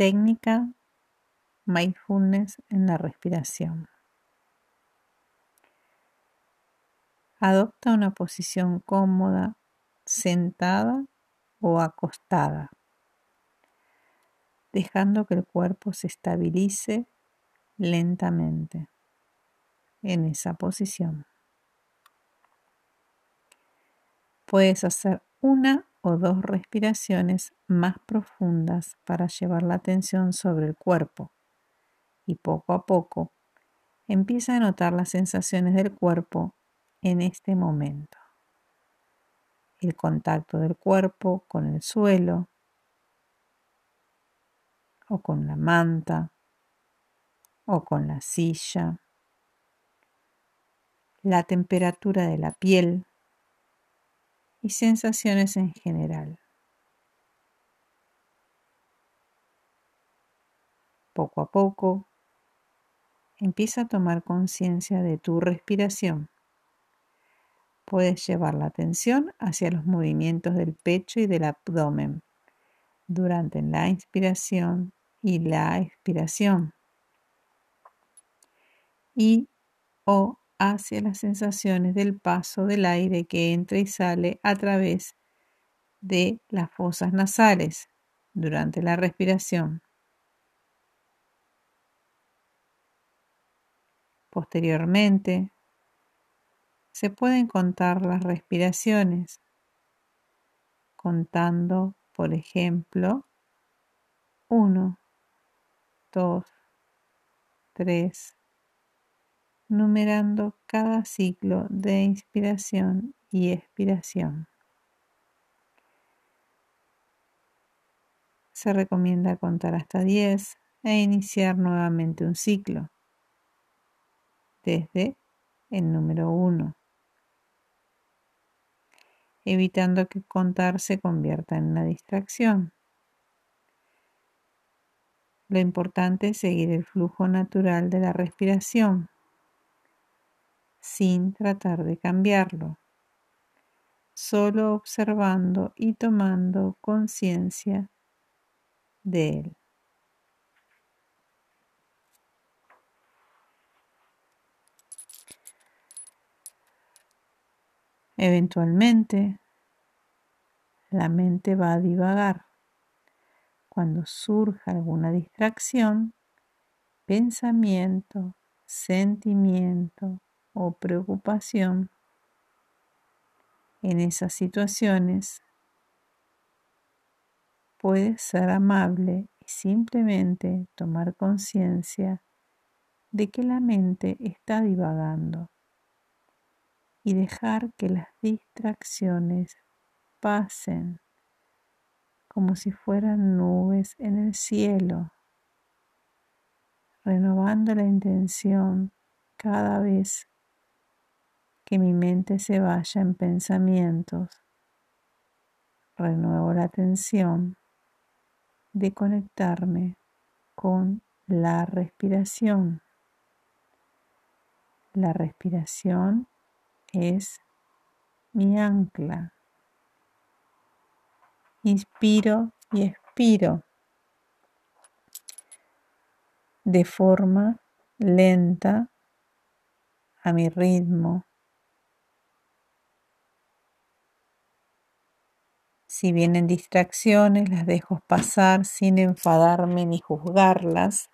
técnica mindfulness en la respiración. Adopta una posición cómoda, sentada o acostada, dejando que el cuerpo se estabilice lentamente en esa posición. Puedes hacer una o dos respiraciones más profundas para llevar la atención sobre el cuerpo y poco a poco empieza a notar las sensaciones del cuerpo en este momento. El contacto del cuerpo con el suelo o con la manta o con la silla, la temperatura de la piel y sensaciones en general. Poco a poco, empieza a tomar conciencia de tu respiración. Puedes llevar la atención hacia los movimientos del pecho y del abdomen durante la inspiración y la expiración y o hacia las sensaciones del paso del aire que entra y sale a través de las fosas nasales durante la respiración. Posteriormente, se pueden contar las respiraciones, contando, por ejemplo, 1, 2, 3, numerando cada ciclo de inspiración y expiración. Se recomienda contar hasta 10 e iniciar nuevamente un ciclo desde el número 1, evitando que contar se convierta en una distracción. Lo importante es seguir el flujo natural de la respiración sin tratar de cambiarlo, solo observando y tomando conciencia de él. Eventualmente, la mente va a divagar. Cuando surja alguna distracción, pensamiento, sentimiento, o preocupación en esas situaciones, puedes ser amable y simplemente tomar conciencia de que la mente está divagando y dejar que las distracciones pasen como si fueran nubes en el cielo, renovando la intención cada vez que mi mente se vaya en pensamientos. Renuevo la atención de conectarme con la respiración. La respiración es mi ancla. Inspiro y expiro de forma lenta a mi ritmo Si vienen distracciones, las dejo pasar sin enfadarme ni juzgarlas,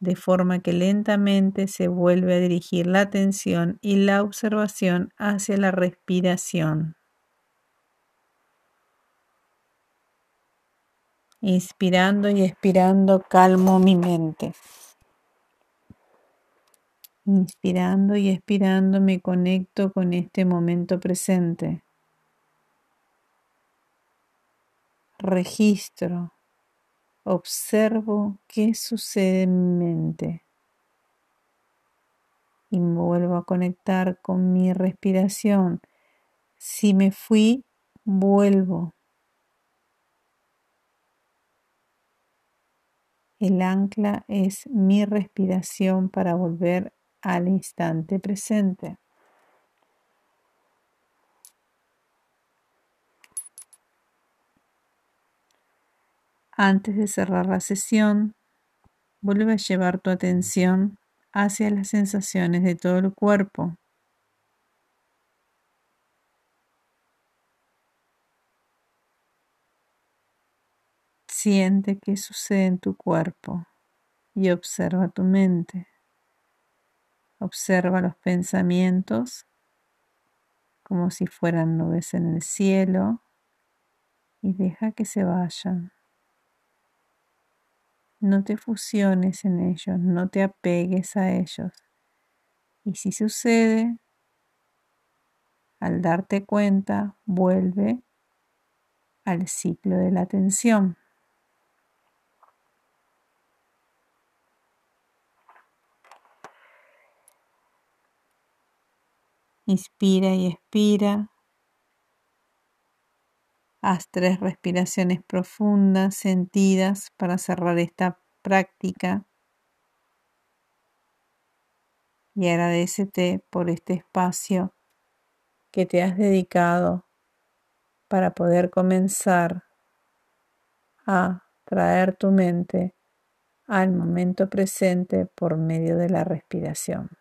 de forma que lentamente se vuelve a dirigir la atención y la observación hacia la respiración. Inspirando y expirando calmo mi mente. Inspirando y expirando me conecto con este momento presente. Registro, observo qué sucede en mi mente y vuelvo a conectar con mi respiración. Si me fui, vuelvo. El ancla es mi respiración para volver al instante presente. Antes de cerrar la sesión, vuelve a llevar tu atención hacia las sensaciones de todo el cuerpo. Siente qué sucede en tu cuerpo y observa tu mente. Observa los pensamientos como si fueran nubes en el cielo y deja que se vayan. No te fusiones en ellos, no te apegues a ellos. Y si sucede, al darte cuenta, vuelve al ciclo de la atención. Inspira y expira. Haz tres respiraciones profundas, sentidas, para cerrar esta práctica. Y agradecete por este espacio que te has dedicado para poder comenzar a traer tu mente al momento presente por medio de la respiración.